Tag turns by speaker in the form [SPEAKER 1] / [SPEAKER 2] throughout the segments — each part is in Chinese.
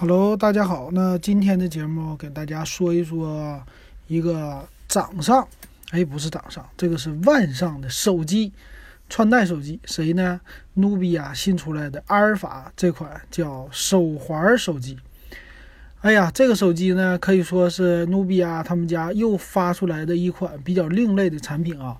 [SPEAKER 1] Hello，大家好。那今天的节目给大家说一说一个掌上，哎，不是掌上，这个是腕上的手机，穿戴手机。谁呢？努比亚新出来的阿尔法这款叫手环手机。哎呀，这个手机呢，可以说是努比亚他们家又发出来的一款比较另类的产品啊。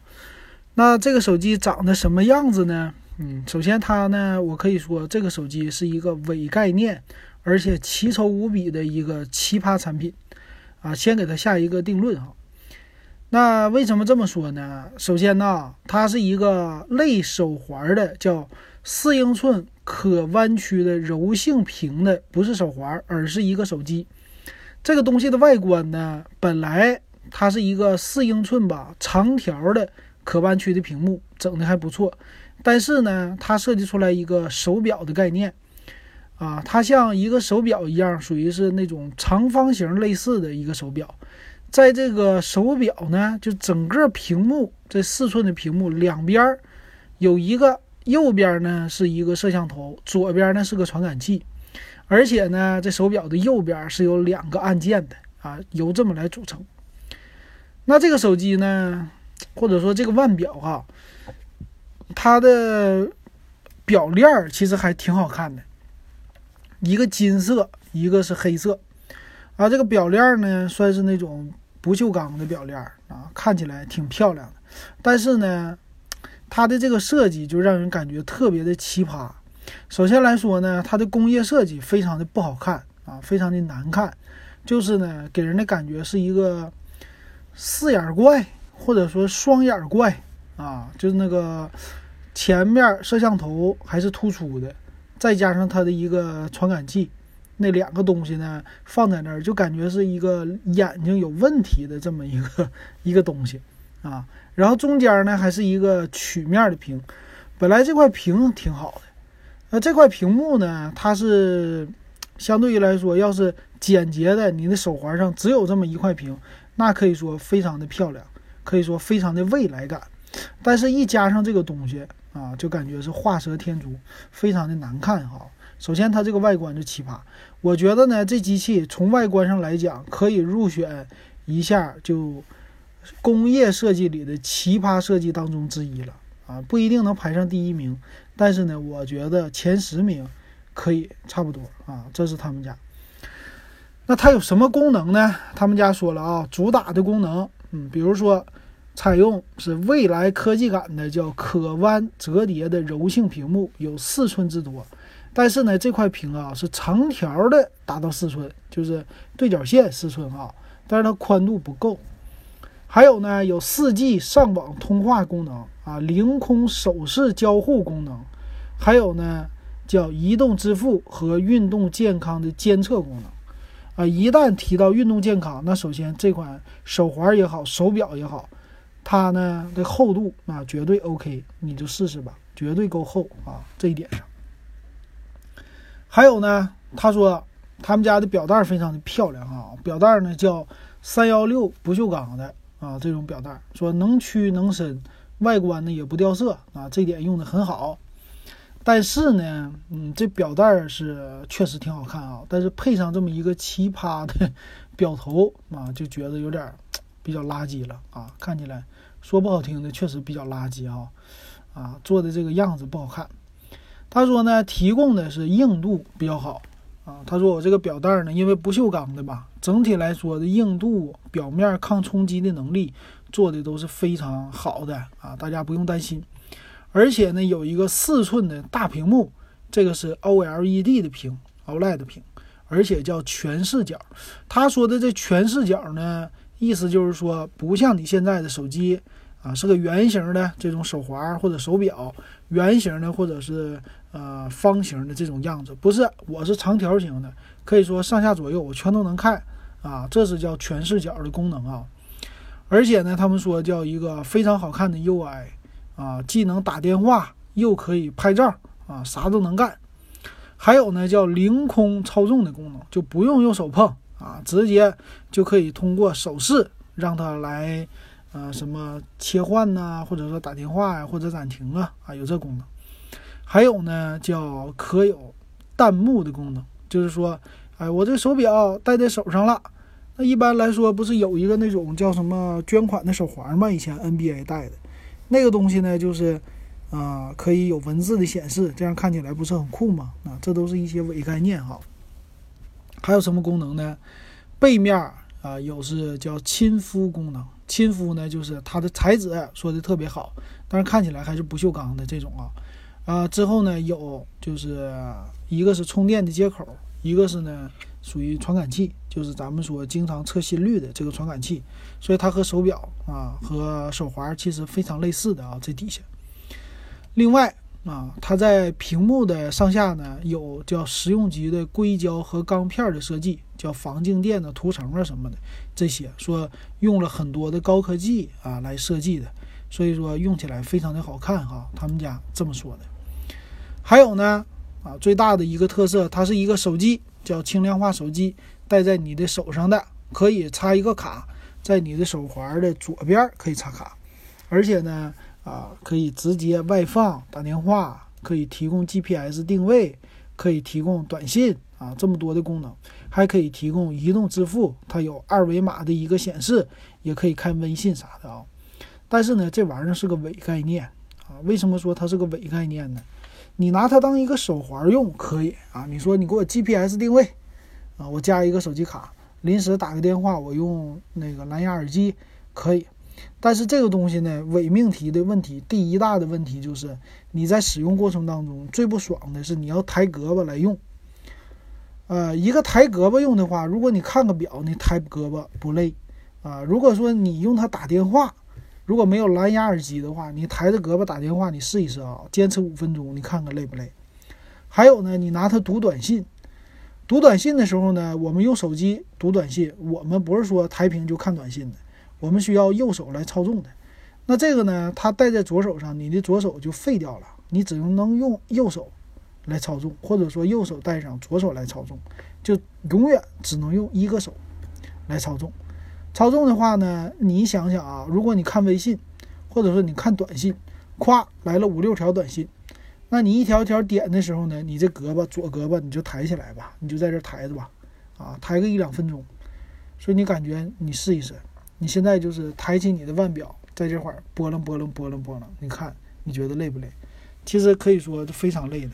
[SPEAKER 1] 那这个手机长得什么样子呢？嗯，首先它呢，我可以说这个手机是一个伪概念。而且奇丑无比的一个奇葩产品，啊，先给它下一个定论哈。那为什么这么说呢？首先呢，它是一个类手环的，叫四英寸可弯曲的柔性屏的，不是手环，而是一个手机。这个东西的外观呢，本来它是一个四英寸吧，长条的可弯曲的屏幕，整的还不错。但是呢，它设计出来一个手表的概念。啊，它像一个手表一样，属于是那种长方形类似的一个手表。在这个手表呢，就整个屏幕这四寸的屏幕两边有一个，右边呢是一个摄像头，左边呢是个传感器。而且呢，这手表的右边是有两个按键的啊，由这么来组成。那这个手机呢，或者说这个腕表哈，它的表链其实还挺好看的。一个金色，一个是黑色，啊，这个表链呢算是那种不锈钢的表链啊，看起来挺漂亮的。但是呢，它的这个设计就让人感觉特别的奇葩。首先来说呢，它的工业设计非常的不好看啊，非常的难看，就是呢给人的感觉是一个四眼怪或者说双眼怪啊，就是那个前面摄像头还是突出的。再加上它的一个传感器，那两个东西呢放在那儿，就感觉是一个眼睛有问题的这么一个 一个东西啊。然后中间呢还是一个曲面的屏，本来这块屏挺好的，那这块屏幕呢，它是相对于来说，要是简洁的，你的手环上只有这么一块屏，那可以说非常的漂亮，可以说非常的未来感。但是，一加上这个东西。啊，就感觉是画蛇添足，非常的难看哈。首先，它这个外观就奇葩。我觉得呢，这机器从外观上来讲，可以入选一下就工业设计里的奇葩设计当中之一了啊，不一定能排上第一名，但是呢，我觉得前十名可以差不多啊。这是他们家。那它有什么功能呢？他们家说了啊，主打的功能，嗯，比如说。采用是未来科技感的，叫可弯折叠的柔性屏幕，有四寸之多。但是呢，这块屏啊是长条的，达到四寸，就是对角线四寸啊。但是它宽度不够。还有呢，有 4G 上网通话功能啊，凌空手势交互功能，还有呢叫移动支付和运动健康的监测功能啊。一旦提到运动健康，那首先这款手环也好，手表也好。它呢的厚度啊，绝对 OK，你就试试吧，绝对够厚啊！这一点上，还有呢，他说他们家的表带非常的漂亮啊，表带呢叫三幺六不锈钢的啊，这种表带说能屈能伸，外观呢也不掉色啊，这点用的很好。但是呢，嗯，这表带是确实挺好看啊，但是配上这么一个奇葩的 表头啊，就觉得有点。比较垃圾了啊，看起来说不好听的，确实比较垃圾啊，啊，做的这个样子不好看。他说呢，提供的是硬度比较好啊。他说我这个表带呢，因为不锈钢的吧，整体来说的硬度、表面抗冲击的能力做的都是非常好的啊，大家不用担心。而且呢，有一个四寸的大屏幕，这个是 OLED 的屏，OLED 屏，而且叫全视角。他说的这全视角呢。意思就是说，不像你现在的手机啊，是个圆形的这种手环或者手表，圆形的或者是呃方形的这种样子，不是，我是长条形的，可以说上下左右我全都能看啊，这是叫全视角的功能啊。而且呢，他们说叫一个非常好看的 UI 啊，既能打电话又可以拍照啊，啥都能干。还有呢，叫凌空操纵的功能，就不用用手碰。啊，直接就可以通过手势让它来，呃，什么切换呐，或者说打电话呀，或者暂停啊，啊，有这功能。还有呢，叫可有弹幕的功能，就是说哎，我这手表戴在手上了。那一般来说，不是有一个那种叫什么捐款的手环吗？以前 NBA 戴的那个东西呢，就是啊，可以有文字的显示，这样看起来不是很酷吗？啊，这都是一些伪概念哈。还有什么功能呢？背面啊，有是叫亲肤功能。亲肤呢，就是它的材质说的特别好，但是看起来还是不锈钢的这种啊。啊，之后呢，有就是一个是充电的接口，一个是呢。属于传感器，就是咱们说经常测心率的这个传感器，所以它和手表啊和手环其实非常类似的啊。这底下，另外啊，它在屏幕的上下呢有叫实用级的硅胶和钢片的设计，叫防静电的涂层啊什么的，这些说用了很多的高科技啊来设计的，所以说用起来非常的好看哈。他们家这么说的。还有呢啊，最大的一个特色，它是一个手机。叫轻量化手机，戴在你的手上的，可以插一个卡，在你的手环的左边可以插卡，而且呢，啊，可以直接外放打电话，可以提供 GPS 定位，可以提供短信啊，这么多的功能，还可以提供移动支付，它有二维码的一个显示，也可以开微信啥的啊。但是呢，这玩意儿是个伪概念啊。为什么说它是个伪概念呢？你拿它当一个手环用可以啊？你说你给我 GPS 定位啊，我加一个手机卡，临时打个电话，我用那个蓝牙耳机可以。但是这个东西呢，伪命题的问题，第一大的问题就是你在使用过程当中最不爽的是你要抬胳膊来用。呃，一个抬胳膊用的话，如果你看个表，你抬胳膊不累啊。如果说你用它打电话。如果没有蓝牙耳机的话，你抬着胳膊打电话，你试一试啊，坚持五分钟，你看看累不累？还有呢，你拿它读短信，读短信的时候呢，我们用手机读短信，我们不是说抬屏就看短信的，我们需要右手来操纵的。那这个呢，它戴在左手上，你的左手就废掉了，你只能能用右手来操纵，或者说右手戴上，左手来操纵，就永远只能用一个手来操纵。操纵的话呢，你想想啊，如果你看微信，或者说你看短信，咵来了五六条短信，那你一条一条点的时候呢，你这胳膊左胳膊你就抬起来吧，你就在这抬着吧，啊，抬个一两分钟，所以你感觉你试一试，你现在就是抬起你的腕表，在这块儿拨楞拨楞拨楞拨楞，你看你觉得累不累？其实可以说非常累的。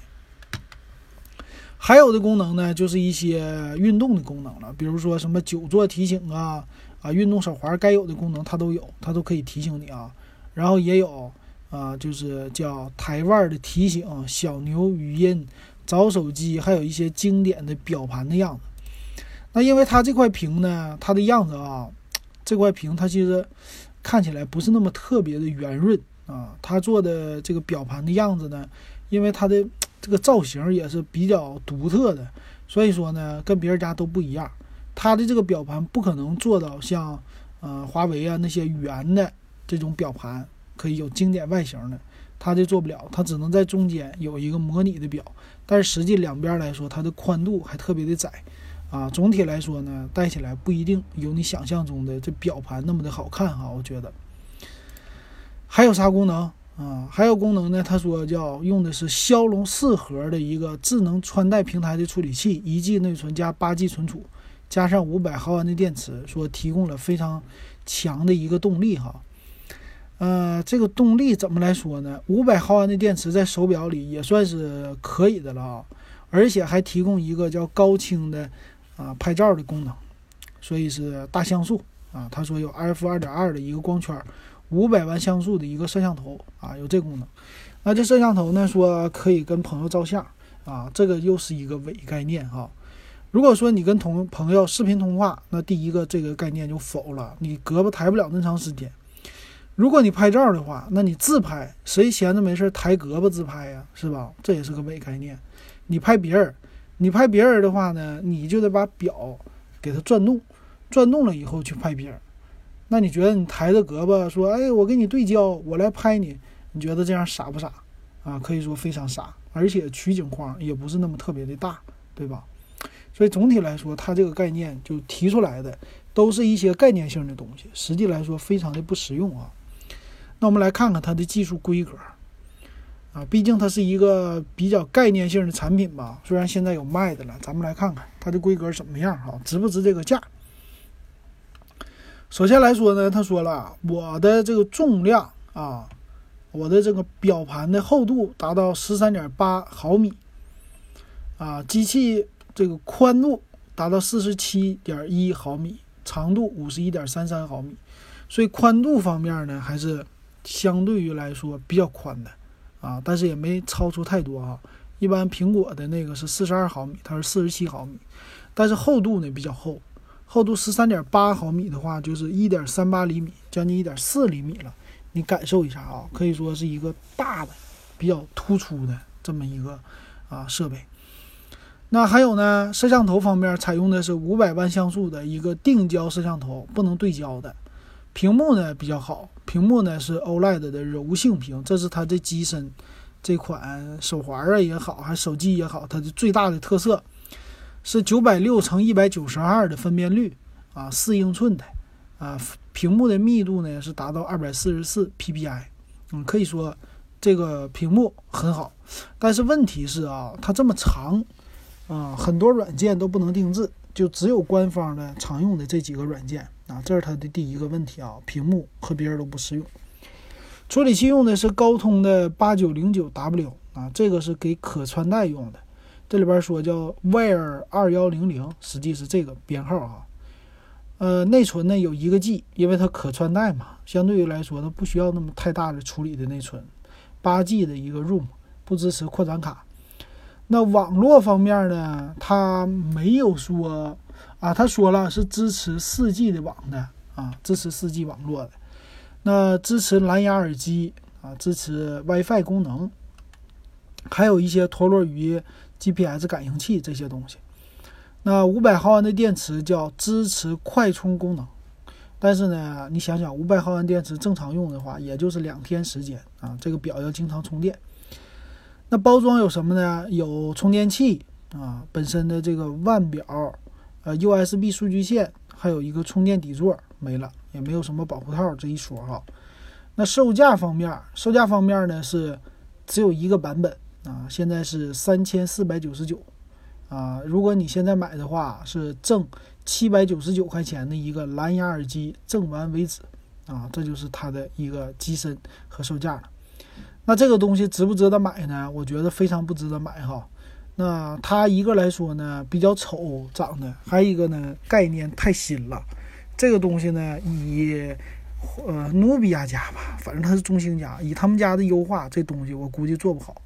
[SPEAKER 1] 还有的功能呢，就是一些运动的功能了，比如说什么久坐提醒啊。啊，运动手环该有的功能它都有，它都可以提醒你啊。然后也有啊，就是叫抬腕的提醒、小牛语音、找手机，还有一些经典的表盘的样子。那因为它这块屏呢，它的样子啊，这块屏它其实看起来不是那么特别的圆润啊。它做的这个表盘的样子呢，因为它的这个造型也是比较独特的，所以说呢，跟别人家都不一样。它的这个表盘不可能做到像，呃，华为啊那些圆的这种表盘可以有经典外形的，它这做不了，它只能在中间有一个模拟的表，但是实际两边来说，它的宽度还特别的窄，啊，总体来说呢，戴起来不一定有你想象中的这表盘那么的好看哈，我觉得。还有啥功能啊？还有功能呢？他说叫用的是骁龙四核的一个智能穿戴平台的处理器，一 G 内存加八 G 存储。加上五百毫安的电池，说提供了非常强的一个动力哈。呃，这个动力怎么来说呢？五百毫安的电池在手表里也算是可以的了啊，而且还提供一个叫高清的啊拍照的功能，所以是大像素啊。他说有 f 二点二的一个光圈，五百万像素的一个摄像头啊，有这功能。那这摄像头呢，说可以跟朋友照相啊，这个又是一个伪概念哈。如果说你跟同朋友视频通话，那第一个这个概念就否了，你胳膊抬不了那么长时间。如果你拍照的话，那你自拍，谁闲着没事抬胳膊自拍呀？是吧？这也是个伪概念。你拍别人，你拍别人的话呢，你就得把表给它转动，转动了以后去拍别人。那你觉得你抬着胳膊说，哎，我给你对焦，我来拍你，你觉得这样傻不傻？啊，可以说非常傻，而且取景框也不是那么特别的大，对吧？所以总体来说，它这个概念就提出来的都是一些概念性的东西，实际来说非常的不实用啊。那我们来看看它的技术规格。啊，毕竟它是一个比较概念性的产品吧。虽然现在有卖的了，咱们来看看它的规格怎么样啊，值不值这个价？首先来说呢，他说了，我的这个重量啊，我的这个表盘的厚度达到十三点八毫米，啊，机器这个宽度达到四十七点一毫米，长度五十一点三三毫米，所以宽度方面呢，还是相对于来说比较宽的啊，但是也没超出太多哈。一般苹果的那个是四十二毫米，它是四十七毫米，但是厚度呢比较厚。厚度十三点八毫米的话，就是一点三八厘米，将近一点四厘米了。你感受一下啊，可以说是一个大的、比较突出的这么一个啊设备。那还有呢，摄像头方面采用的是五百万像素的一个定焦摄像头，不能对焦的。屏幕呢比较好，屏幕呢是 OLED 的柔性屏，这是它的机身这款手环啊也好，还手机也好，它的最大的特色。是九百六乘一百九十二的分辨率啊，四英寸的啊，屏幕的密度呢是达到二百四十四 PPI，嗯，可以说这个屏幕很好，但是问题是啊，它这么长啊，很多软件都不能定制，就只有官方的常用的这几个软件啊，这是它的第一个问题啊，屏幕和别人都不适用。处理器用的是高通的八九零九 W 啊，这个是给可穿戴用的。这里边说叫 Wear 二幺零零，实际是这个编号啊。呃，内存呢有一个 G，因为它可穿戴嘛，相对于来说它不需要那么太大的处理的内存。八 G 的一个 ROM，不支持扩展卡。那网络方面呢，它没有说啊，他说了是支持四 G 的网的啊，支持四 G 网络的。那支持蓝牙耳机啊，支持 WiFi 功能，还有一些陀螺仪。GPS 感应器这些东西，那五百毫安的电池叫支持快充功能，但是呢，你想想五百毫安电池正常用的话，也就是两天时间啊。这个表要经常充电。那包装有什么呢？有充电器啊，本身的这个腕表，呃，USB 数据线，还有一个充电底座，没了，也没有什么保护套这一说哈。那售价方面，售价方面呢是只有一个版本。啊，现在是三千四百九十九，啊，如果你现在买的话，是挣七百九十九块钱的一个蓝牙耳机，挣完为止，啊，这就是它的一个机身和售价了。那这个东西值不值得买呢？我觉得非常不值得买哈。那它一个来说呢，比较丑长得，还有一个呢，概念太新了。这个东西呢，以呃努比亚家吧，反正它是中兴家，以他们家的优化，这东西我估计做不好。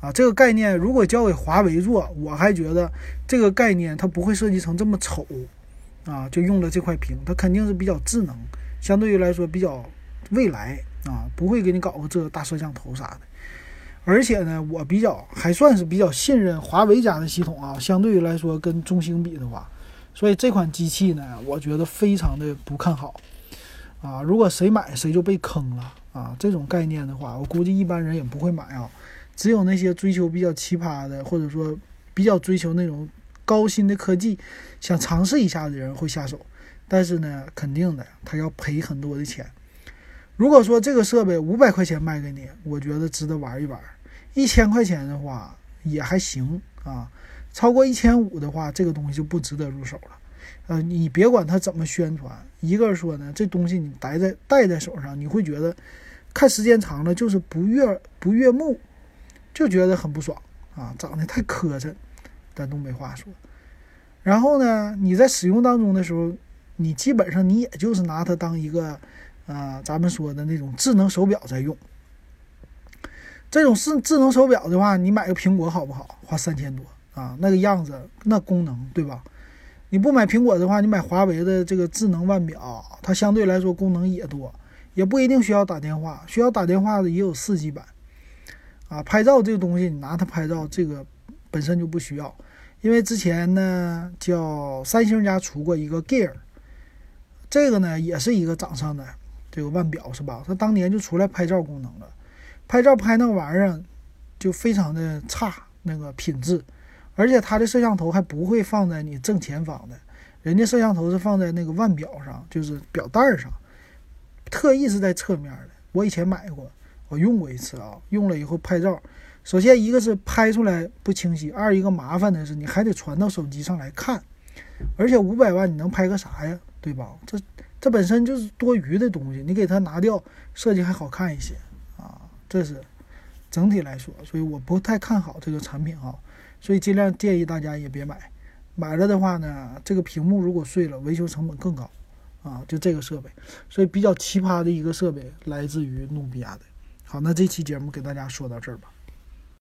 [SPEAKER 1] 啊，这个概念如果交给华为做，我还觉得这个概念它不会设计成这么丑，啊，就用了这块屏，它肯定是比较智能，相对于来说比较未来啊，不会给你搞个这大摄像头啥的。而且呢，我比较还算是比较信任华为家的系统啊，相对于来说跟中兴比的话，所以这款机器呢，我觉得非常的不看好啊。如果谁买谁就被坑了啊，这种概念的话，我估计一般人也不会买啊。只有那些追求比较奇葩的，或者说比较追求那种高新的科技，想尝试一下的人会下手。但是呢，肯定的，他要赔很多的钱。如果说这个设备五百块钱卖给你，我觉得值得玩一玩。一千块钱的话也还行啊，超过一千五的话，这个东西就不值得入手了。呃，你别管它怎么宣传，一个说呢，这东西你戴在戴在手上，你会觉得看时间长了就是不悦不悦目。就觉得很不爽啊，长得太磕碜，咱东北话说。然后呢，你在使用当中的时候，你基本上你也就是拿它当一个，啊，咱们说的那种智能手表在用。这种智智能手表的话，你买个苹果好不好？花三千多啊，那个样子，那功能，对吧？你不买苹果的话，你买华为的这个智能腕表，它相对来说功能也多，也不一定需要打电话，需要打电话的也有四 G 版。啊，拍照这个东西，你拿它拍照，这个本身就不需要，因为之前呢，叫三星家出过一个 Gear，这个呢也是一个掌上的这个腕表，是吧？它当年就出来拍照功能了，拍照拍那玩意儿就非常的差那个品质，而且它的摄像头还不会放在你正前方的，人家摄像头是放在那个腕表上，就是表带上，特意是在侧面的。我以前买过。我用过一次啊，用了以后拍照，首先一个是拍出来不清晰，二一个麻烦的是你还得传到手机上来看，而且五百万你能拍个啥呀，对吧？这这本身就是多余的东西，你给它拿掉，设计还好看一些啊。这是整体来说，所以我不太看好这个产品啊，所以尽量建议大家也别买。买了的话呢，这个屏幕如果碎了，维修成本更高啊。就这个设备，所以比较奇葩的一个设备来自于努比亚的。好，那这期节目给大家说到这儿吧。